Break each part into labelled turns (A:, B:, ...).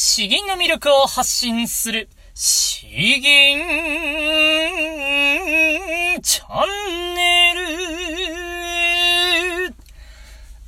A: 詩吟の魅力を発信する、詩吟チャンネル。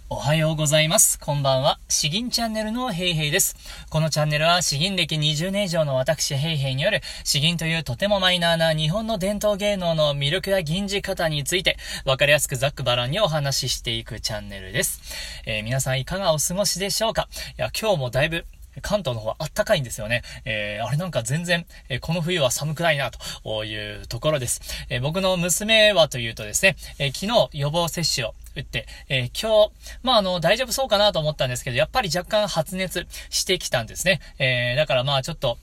A: おはようございます。こんばんは。詩吟チャンネルのヘイヘイです。このチャンネルは詩吟歴20年以上の私ヘイヘイによる詩吟というとてもマイナーな日本の伝統芸能の魅力や吟じ方についてわかりやすくざっくばらんにお話ししていくチャンネルです。えー、皆さんいかがお過ごしでしょうか？いや、今日もだいぶ関東の方はあったかいんですよね。えー、あれなんか全然、えー、この冬は寒くないな、というところです。えー、僕の娘はというとですね、え、昨日予防接種を打って、え、今日、まあ、あの、大丈夫そうかなと思ったんですけど、やっぱり若干発熱してきたんですね。え、だからまあちょっと、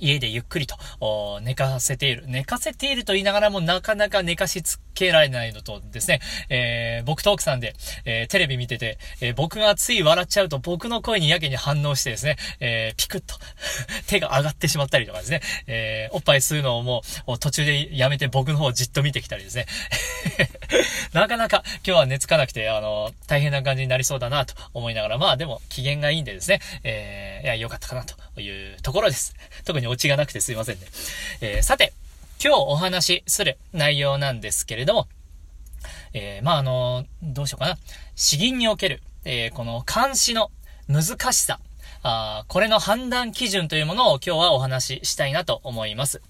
A: 家でゆっくりと、寝かせている。寝かせていると言いながらもなかなか寝かしつけられないのとですね、えー、僕と奥さんで、えー、テレビ見てて、えー、僕がつい笑っちゃうと僕の声にやけに反応してですね、えピクッと 手が上がってしまったりとかですね、えおっぱい吸うのをもう途中でやめて僕の方をじっと見てきたりですね。なかなか今日は寝つかなくて、あの、大変な感じになりそうだなと思いながら、まあでも機嫌がいいんでですね、えー、いや、良かったかなというところです。特にオチがなくてすいませんね。え、さて、今日お話しする内容なんですけれども、えー、まあ、あの、どうしようかな。詩吟における、えー、この監視の難しさ、あこれの判断基準というものを今日はお話ししたいなと思います。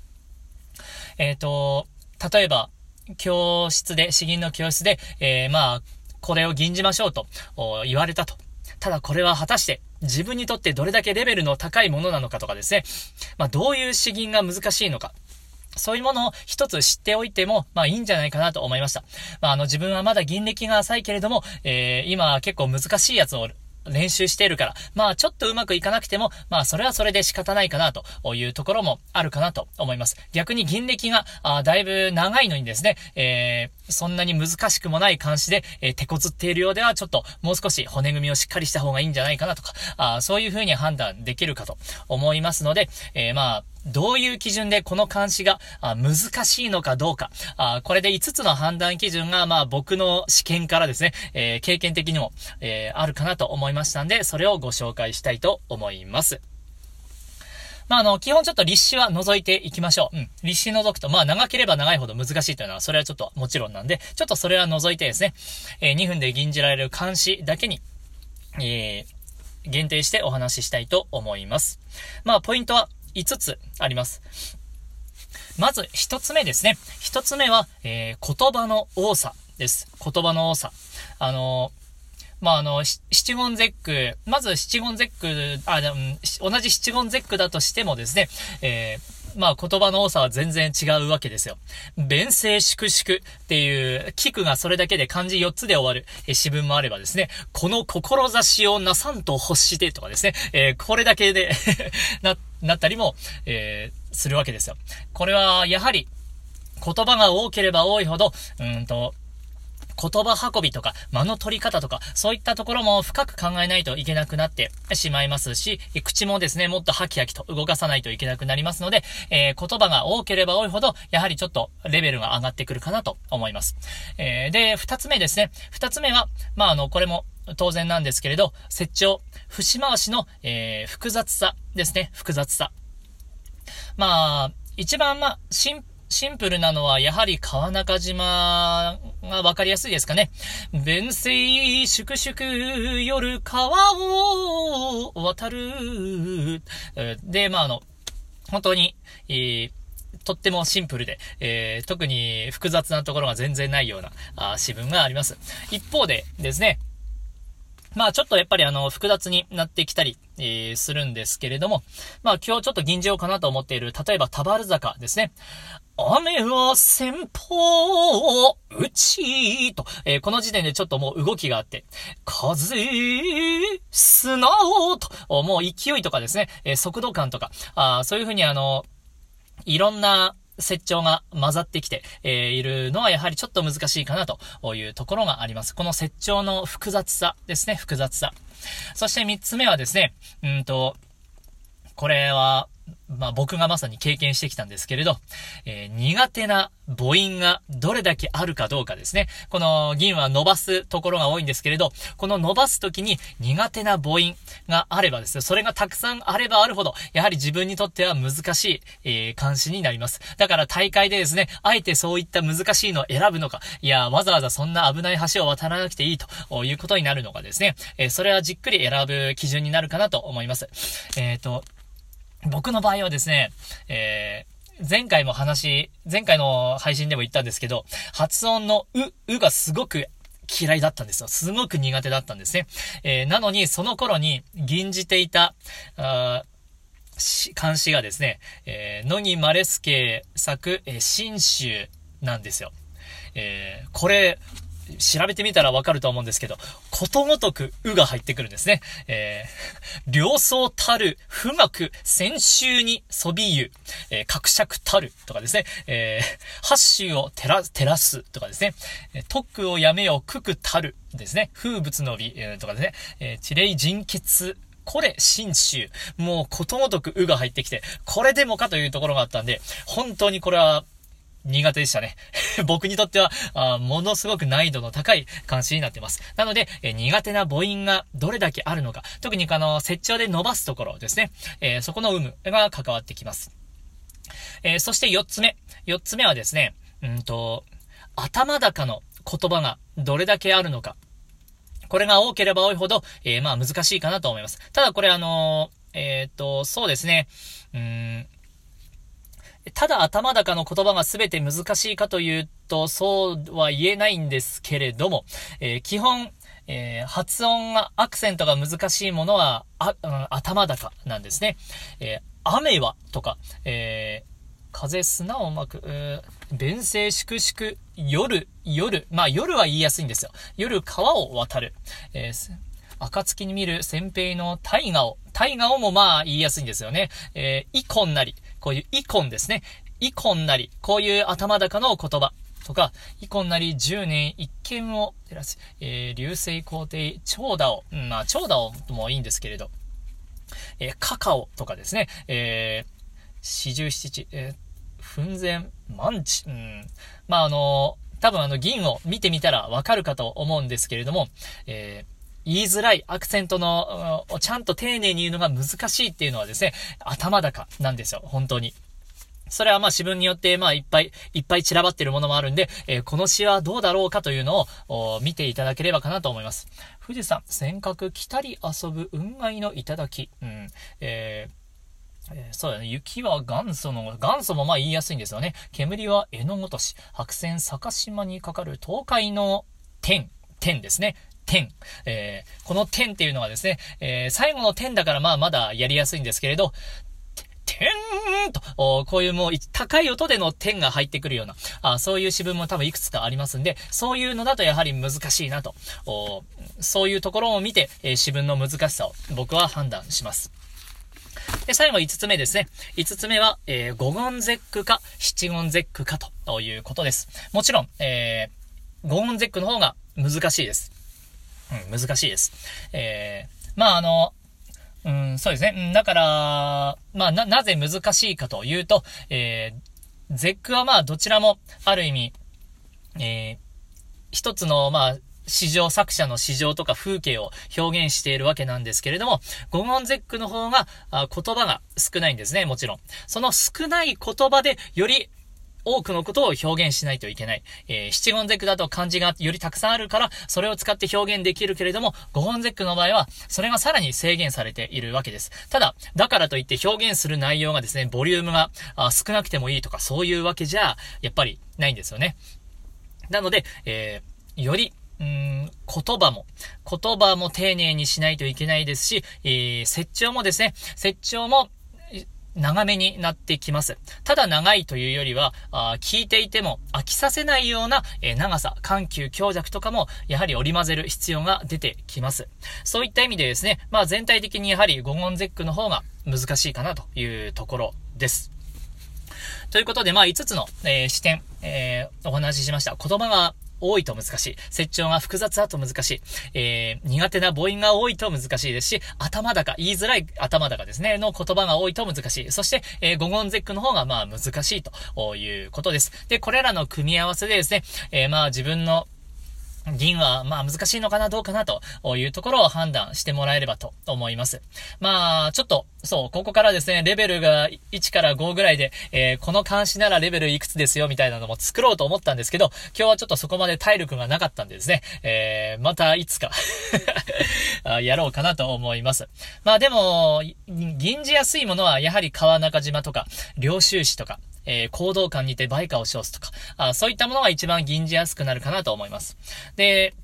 A: えっ、ー、と、例えば、教室で、詩吟の教室で、えー、まあ、これを吟じましょうと言われたと。ただこれは果たして自分にとってどれだけレベルの高いものなのかとかですね。まあ、どういう詩吟が難しいのか。そういうものを一つ知っておいても、まあいいんじゃないかなと思いました。まああの自分はまだ銀歴が浅いけれども、えー、今結構難しいやつを練習しているから、まあちょっとうまくいかなくても、まあそれはそれで仕方ないかなというところもあるかなと思います。逆に銀歴が、あだいぶ長いのにですね、えー、そんなに難しくもない監視で、えー、手こずっているようでは、ちょっともう少し骨組みをしっかりした方がいいんじゃないかなとか、あそういうふうに判断できるかと思いますので、えー、まあ、どういう基準でこの監視が難しいのかどうか、あこれで5つの判断基準が、まあ僕の試験からですね、えー、経験的にも、えー、あるかなと思いましたんで、それをご紹介したいと思います。まあ、あの、基本ちょっと立志は除いていきましょう。うん。立志除くと、まあ、長ければ長いほど難しいというのは、それはちょっともちろんなんで、ちょっとそれは除いてですね、えー、2分で吟じられる監視だけに、えー、限定してお話ししたいと思います。まあ、ポイントは、5つあります。まず1つ目ですね。1つ目は、えー、言葉の多さです。言葉の多さ。あのまあ、あの、七言絶句、まず七言絶句、あ、でも同じ七言絶句だとしてもですね、えーまあ言葉の多さは全然違うわけですよ。弁声粛々っていう、聞くがそれだけで漢字4つで終わるえ詩文もあればですね、この志をなさんと欲してとかですね、えー、これだけで な、なったりも、え、するわけですよ。これはやはり言葉が多ければ多いほど、うんと、言葉運びとか、間の取り方とか、そういったところも深く考えないといけなくなってしまいますし、口もですね、もっとハキハキと動かさないといけなくなりますので、えー、言葉が多ければ多いほど、やはりちょっとレベルが上がってくるかなと思います。えー、で、二つ目ですね。二つ目は、まあ、あの、これも当然なんですけれど、接長、節回しの、えー、複雑さですね。複雑さ。まあ、一番、まあ、シンシンプルなのは、やはり川中島がわかりやすいですかね。弁声粛々夜川を渡る。で、まあ、あの、本当に、えーとってもシンプルで、えー、特に複雑なところが全然ないようなあ詩文があります。一方でですね、まあちょっとやっぱりあの、複雑になってきたり、えー、するんですけれども、まあ今日ちょっと吟じようかなと思っている、例えば田原坂ですね。雨は先方を打ちと、えー、この時点でちょっともう動きがあって、風、砂をと、もう勢いとかですね、えー、速度感とか、あそういうふうにあの、いろんな接長が混ざってきて、え、いるのはやはりちょっと難しいかなと。いうところがあります。この接長の複雑さですね、複雑さ。そして三つ目はですね、うんと、これは、まあ僕がまさに経験してきたんですけれど、えー、苦手な母音がどれだけあるかどうかですね。この銀は伸ばすところが多いんですけれど、この伸ばすときに苦手な母音があればですね、それがたくさんあればあるほど、やはり自分にとっては難しい、えー、監視になります。だから大会でですね、あえてそういった難しいのを選ぶのか、いや、わざわざそんな危ない橋を渡らなくていいということになるのかですね、えー、それはじっくり選ぶ基準になるかなと思います。えっ、ー、と、僕の場合はですね、えー、前回も話、前回の配信でも言ったんですけど、発音のう、うがすごく嫌いだったんですよ。すごく苦手だったんですね。えー、なのに、その頃に吟じていた、あ監視がですね、えー、野木マレスケ作、えー、新州なんですよ。えー、これ、調べてみたらわかると思うんですけど、ことごとく、うが入ってくるんですね。えー、両層たる、不学、先週にそびゆ、えー、格尺たるとかですね、えー、八州を照ら、照らすとかですね、えー、特をやめよ、くくたるですね、風物の美、えー、とかですね、えー、地霊人血、これ、新州。もうことごとくうが入ってきて、これでもかというところがあったんで、本当にこれは、苦手でしたね。僕にとってはあ、ものすごく難易度の高い監視になってます。なので、え苦手な母音がどれだけあるのか、特にあの、接長で伸ばすところですね。えー、そこの有無が関わってきます。えー、そして4つ目。4つ目はですね、うんと、頭高の言葉がどれだけあるのか。これが多ければ多いほど、えー、まあ難しいかなと思います。ただこれあのえっ、と、そうですね、うん、ただ頭高の言葉が全て難しいかというと、そうは言えないんですけれども、えー、基本、えー、発音が、アクセントが難しいものは、あ、うん、頭高なんですね。えー、雨はとか、え風砂をまく、弁声粛々、夜、夜、まあ夜は言いやすいんですよ。夜川を渡る。え暁に見る先兵の大河を、大河をもまあ言いやすいんですよね。えー、イコンなり、こういうイコンですね。イコンなり、こういう頭高の言葉。とか、イコンなり10年一見を照らす、えー、流星皇帝、長蛇を、まあ長蛇をもいいんですけれど、えー、カカオとかですね、えー、四十七、えー、奮前、万地、うん、まああの多分あの銀を見てみたらわかるかと思うんですけれども、えー言いづらいアクセントの、ちゃんと丁寧に言うのが難しいっていうのはですね、頭高なんですよ、本当に。それはまあ詩文によって、まあいっぱい、いっぱい散らばってるものもあるんで、えー、この詩はどうだろうかというのを見ていただければかなと思います。富士山、尖閣、来たり遊ぶ雲外の頂。うん。えーえー、そうだね。雪は元祖の、元祖もまあ言いやすいんですよね。煙は絵のごとし、白線坂島にかかる東海の天、天ですね。点。えー、この点っていうのはですね、えー、最後の点だからまあまだやりやすいんですけれど、点と、こういうもう高い音での点が入ってくるような、あそういう詩文も多分いくつかありますんで、そういうのだとやはり難しいなと、そういうところを見て、えー、詩文の難しさを僕は判断します。で、最後5つ目ですね。5つ目は、えー、五言絶句か七言絶句かということです。もちろん、えー、五言絶句の方が難しいです。うん、難しいです。えー、まああの、うん、そうですね。だから、まあな、なぜ難しいかというと、えー、絶句はまあどちらもある意味、えー、一つのまあ、市場、作者の市場とか風景を表現しているわけなんですけれども、五言絶句の方が、あ言葉が少ないんですね、もちろん。その少ない言葉でより多くのことを表現しないといけない。えー、七言絶句だと漢字がよりたくさんあるから、それを使って表現できるけれども、五言絶句の場合は、それがさらに制限されているわけです。ただ、だからといって表現する内容がですね、ボリュームが少なくてもいいとか、そういうわけじゃ、やっぱりないんですよね。なので、えー、よりうん、言葉も、言葉も丁寧にしないといけないですし、えー、説長もですね、説長も、長めになってきます。ただ長いというよりは、あ聞いていても飽きさせないような、えー、長さ、緩急、強弱とかも、やはり織り交ぜる必要が出てきます。そういった意味でですね、まあ全体的にやはり五言絶句の方が難しいかなというところです。ということで、まあ5つの、えー、視点、えー、お話ししました。言葉が多いと難しい。接調が複雑だと難しい。えー、苦手な母音が多いと難しいですし、頭高、言いづらい頭高ですね、の言葉が多いと難しい。そして、えー、五言絶句の方がまあ難しいということです。で、これらの組み合わせでですね、えー、まあ自分の銀は、まあ難しいのかな、どうかなというところを判断してもらえればと思います。まあ、ちょっと、そう、ここからですね、レベルが1から5ぐらいで、えー、この監視ならレベルいくつですよ、みたいなのも作ろうと思ったんですけど、今日はちょっとそこまで体力がなかったんでですね、えー、またいつか やろうかなと思います。まあでも、銀じやすいものは、やはり川中島とか、領収市とか、えー、行動感にて売価を称すとか、あそういったものが一番銀じやすくなるかなと思います。で、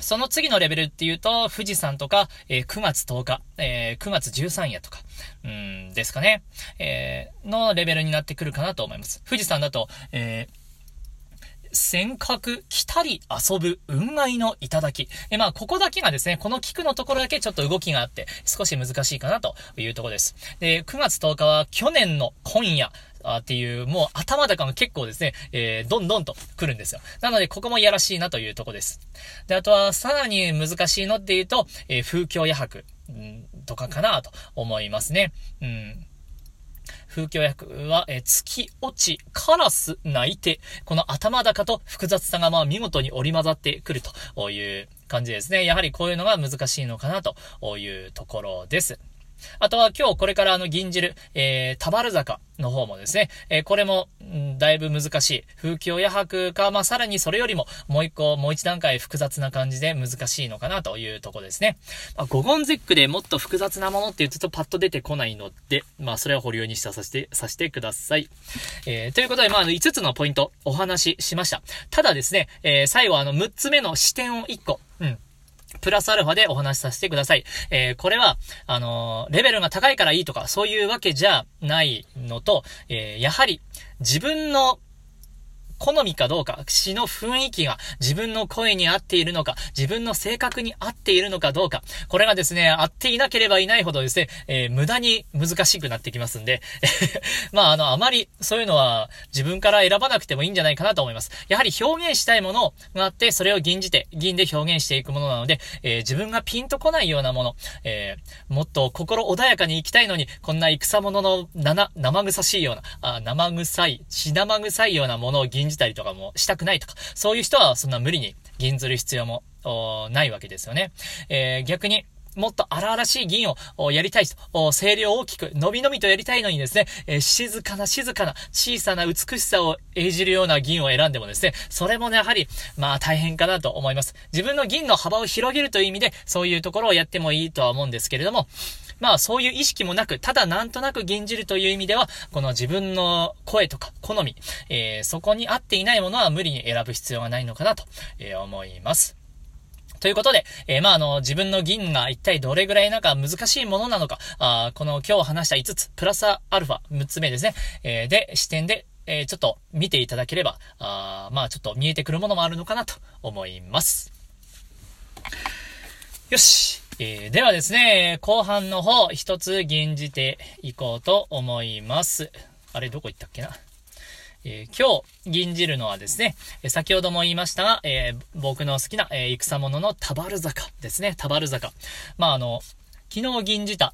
A: その次のレベルっていうと、富士山とか、えー、9月10日、えー、9月13夜とか、うん、ですかね、えー、のレベルになってくるかなと思います。富士山だと、えー、尖閣来たり遊ぶ運愛の頂き。え、まあ、ここだけがですね、この菊のところだけちょっと動きがあって、少し難しいかなというところです。で、9月10日は去年の今夜、あっていう、もう頭高が結構ですね、えー、どんどんと来るんですよ。なので、ここもやらしいなというとこです。で、あとは、さらに難しいのっていうと、えー、風況夜泊、うん、とかかなと思いますね。うん。風景役は、え月落ち、カラス泣いて、この頭高と複雑さがまあ見事に織り交ざってくるという感じですね。やはりこういうのが難しいのかなというところです。あとは今日これからあの銀汁、えー、田原坂の方もですね、えー、これも、んだいぶ難しい。風景夜泊か、まあ、さらにそれよりも、もう一個、もう一段階複雑な感じで難しいのかなというとこですね。まあ、ゴゴンゼックでもっと複雑なものって言うとパッと出てこないので、まあ、それは保留にしたさせて、させてください。えー、ということで、まあの、5つのポイントお話ししました。ただですね、えー、最後あの、6つ目の視点を1個、うん。プラスアルファでお話しさせてください。えー、これは、あのー、レベルが高いからいいとか、そういうわけじゃないのと、えー、やはり、自分の好みかどうか、詩の雰囲気が自分の声に合っているのか、自分の性格に合っているのかどうか、これがですね、合っていなければいないほどですね、えー、無駄に難しくなってきますんで、まあ、あの、あまりそういうのは自分から選ばなくてもいいんじゃないかなと思います。やはり表現したいものがあって、それを銀じて、銀で表現していくものなので、えー、自分がピンとこないようなもの、えー、もっと心穏やかに生きたいのに、こんな戦物の生、生臭しいような、あ生臭い、血生臭いようなものを銀じじたりとかもしたくないとか、そういう人はそんな無理に銀ずる必要もないわけですよね。えー、逆に、もっと荒々しい銀をやりたいと、声量大きく、伸び伸びとやりたいのにですね、えー、静かな静かな小さな美しさを演じるような銀を選んでもですね、それもね、やはり、まあ大変かなと思います。自分の銀の幅を広げるという意味で、そういうところをやってもいいとは思うんですけれども、まあそういう意識もなく、ただなんとなく銀じるという意味では、この自分の声とか好み、えー、そこに合っていないものは無理に選ぶ必要がないのかなと、え、思います。ということで、えー、まあ、あの、自分の銀が一体どれぐらいなんか難しいものなのか、あこの今日話した5つ、プラスアルファ6つ目ですね、えー、で、視点で、えー、ちょっと見ていただければ、あまあ、ちょっと見えてくるものもあるのかなと思います。よし。えー、ではですね、後半の方、一つ吟じていこうと思います。あれ、どこ行ったっけな？えー、今日、吟じるのはですね、先ほども言いましたが、えー、僕の好きな、えー、戦物の田原坂ですね、田原坂。まあ、あの、昨日吟じた、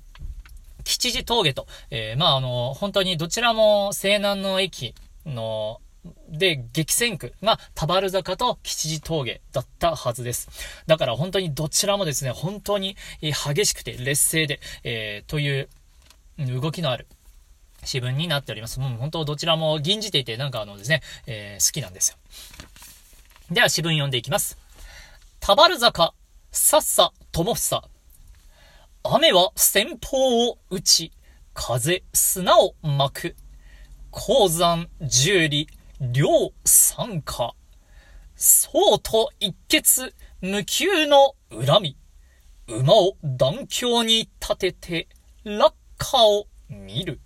A: 吉寺峠と、えまあ、あの、本当にどちらも西南の駅ので、激戦区が田原坂と吉寺峠だったはずです。だから本当にどちらもですね、本当に激しくて劣勢で、えー、という動きのある詩文になっております。もう本当どちらも吟じていて、なんかあのですね、えー、好きなんですよ。では詩文読んでいきます。田原坂、さっさ、ともふさ。雨は先方を打ち、風、砂を巻く。鉱山、十里、両参加。そうと一決、無休の恨み。馬を断橋に立てて、落下を見る。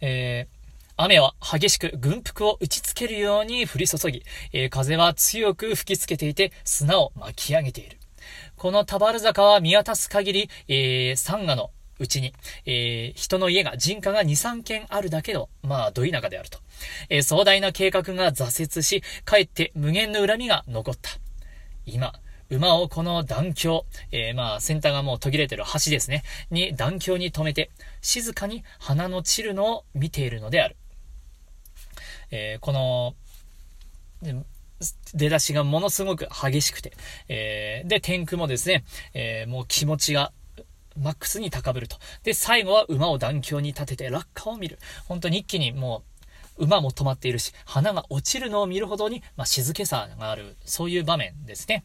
A: えー雨は激しく軍服を打ちつけるように降り注ぎ、えー、風は強く吹きつけていて砂を巻き上げている。この田原坂は見渡す限り、えー、サンガのうちに、えー、人の家が、人家が2、3軒あるだけの、まあ、ど田舎であると。えー、壮大な計画が挫折し、かえって無限の恨みが残った。今、馬をこの断橋、えー、まあ、先端がもう途切れてる橋ですね、に断橋に止めて、静かに花の散るのを見ているのである。えー、この、出だしがものすごく激しくて、えー、で、天空もですね、えー、もう気持ちがマックスに高ぶると。で、最後は馬を断橋に立てて落下を見る。本当に一気にもう、馬も止まっているし、花が落ちるのを見るほどに、まあ、静けさがある、そういう場面ですね。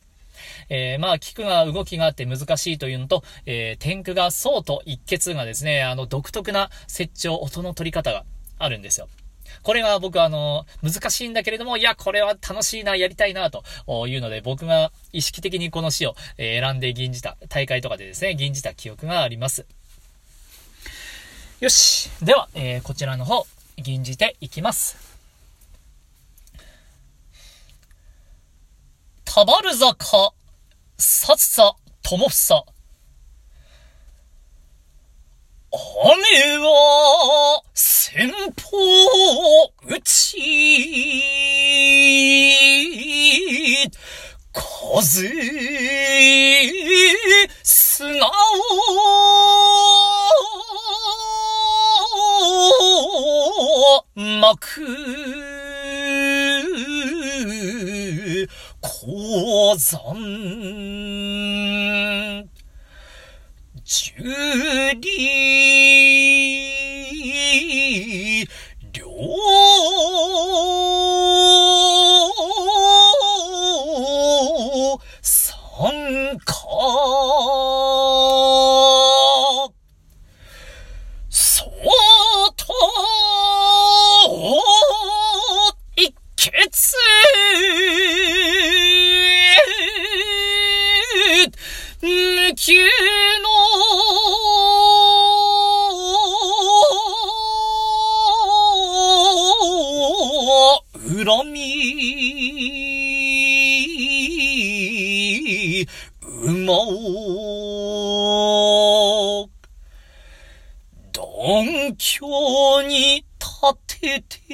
A: えー、まあ、菊が動きがあって難しいというのと、えー、天空がそうと一決がですね、あの、独特な設置音の取り方があるんですよ。これが僕あの、難しいんだけれども、いや、これは楽しいな、やりたいな、というので、僕が意識的にこの詩を選んで吟じた、大会とかでですね、吟じた記憶があります。よし。では、えー、こちらの方、吟じていきます。たばる坂、さつさ、ともふさ、雨は先方打ち、風、砂を巻く、鉱山、十里、両音響に立てて、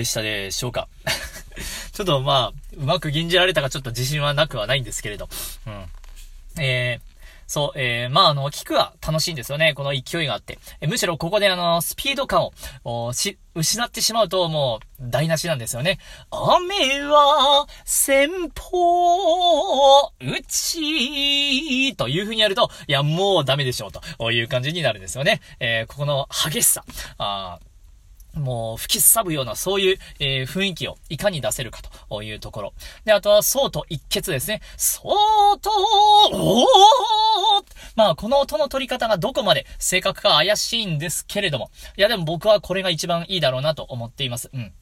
A: でしたでしょうか ちょっとまあ、うまく吟じられたかちょっと自信はなくはないんですけれど。うん。えー、そう、えー、まあ、あの、聞くは楽しいんですよね。この勢いがあって。えむしろここであの、スピード感を、し、失ってしまうともう、台無しなんですよね。雨は、先方、うち、という風にやると、いや、もうダメでしょう、という感じになるんですよね。えー、ここの激しさ。あもう吹きすさぶようなそういう、えー、雰囲気をいかに出せるかというところ。で、あとは、そうと一決ですね。そうと、おまあ、この音の取り方がどこまで正確か怪しいんですけれども。いや、でも僕はこれが一番いいだろうなと思っています。うん。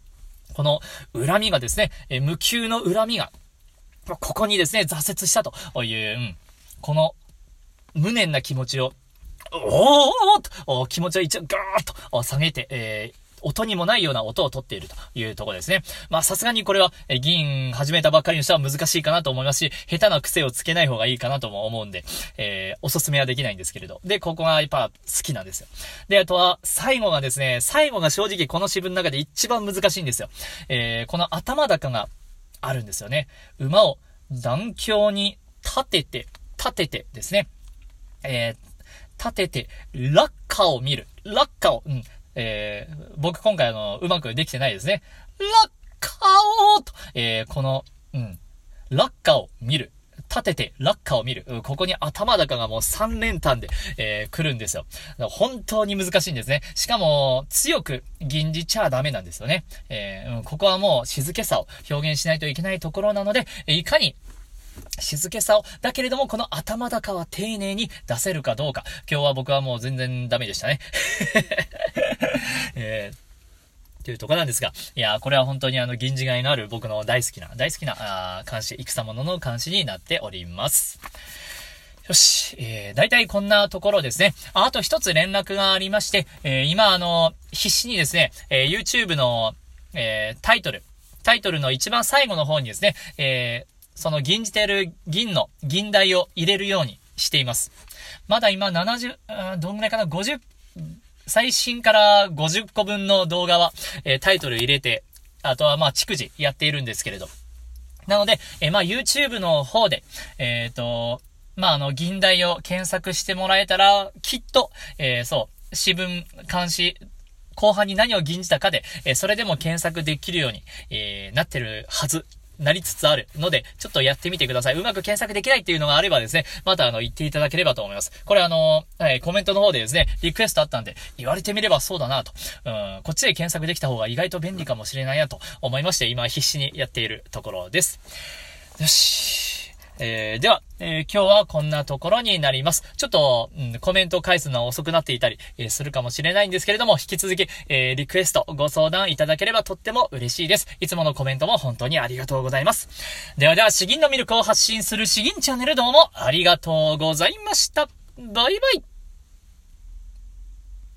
A: この恨みがですね、えー、無給の恨みが、ここにですね、挫折したという、うん。この、無念な気持ちを、おーと、気持ちを一応ガーッと下げて、えー音にもないような音を取っているというところですね。まあさすがにこれは、え議員始めたばっかりの人は難しいかなと思いますし、下手な癖をつけない方がいいかなとも思うんで、えー、おすすめはできないんですけれど。で、ここがやっぱ好きなんですよ。で、あとは、最後がですね、最後が正直この詩文の中で一番難しいんですよ。えー、この頭高があるんですよね。馬を断橋に立てて、立ててですね。えー、立てて、落下を見る。落下を、うん。えー、僕今回あの、うまくできてないですね。落下をと、えー、この、うん、落下を見る。立てて落下を見る。ここに頭高がもう3連単で、えー、来るんですよ。本当に難しいんですね。しかも、強く吟じちゃダメなんですよね。えー、ここはもう静けさを表現しないといけないところなので、いかに静けさを、だけれどもこの頭高は丁寧に出せるかどうか。今日は僕はもう全然ダメでしたね。えーというとこなんですが、いやこれは本当にあの、銀次がいのある僕の大好きな、大好きな、あ監視、戦物の監視になっております。よし、えー、大体こんなところですね。ああと一つ連絡がありまして、えー、今あの、必死にですね、えー、YouTube の、えー、タイトル、タイトルの一番最後の方にですね、えー、その銀じてる銀の銀台を入れるようにしています。まだ今70、どんぐらいかな ?50、最新から50個分の動画は、えー、タイトル入れて、あとはまあ、逐次やっているんですけれど。なので、えー、まあ、YouTube の方で、えっ、ー、と、まあ、あの、銀台を検索してもらえたら、きっと、えー、そう、私文監視、後半に何を吟じたかで、えー、それでも検索できるように、えー、なってるはずなりつつあるので、ちょっとやってみてください。うまく検索できないっていうのがあればですね、またあの、言っていただければと思います。これあの、はい、コメントの方でですね、リクエストあったんで、言われてみればそうだなと。うん、こっちで検索できた方が意外と便利かもしれないなと思いまして、今必死にやっているところです。よし。えー、では、えー、今日はこんなところになります。ちょっと、うん、コメントを返すのは遅くなっていたり、えー、するかもしれないんですけれども、引き続き、えリクエスト、ご相談いただければとっても嬉しいです。いつものコメントも本当にありがとうございます。ではでは、詩吟の魅力を発信する詩吟チャンネルどうもありがとうございました。バイバイ。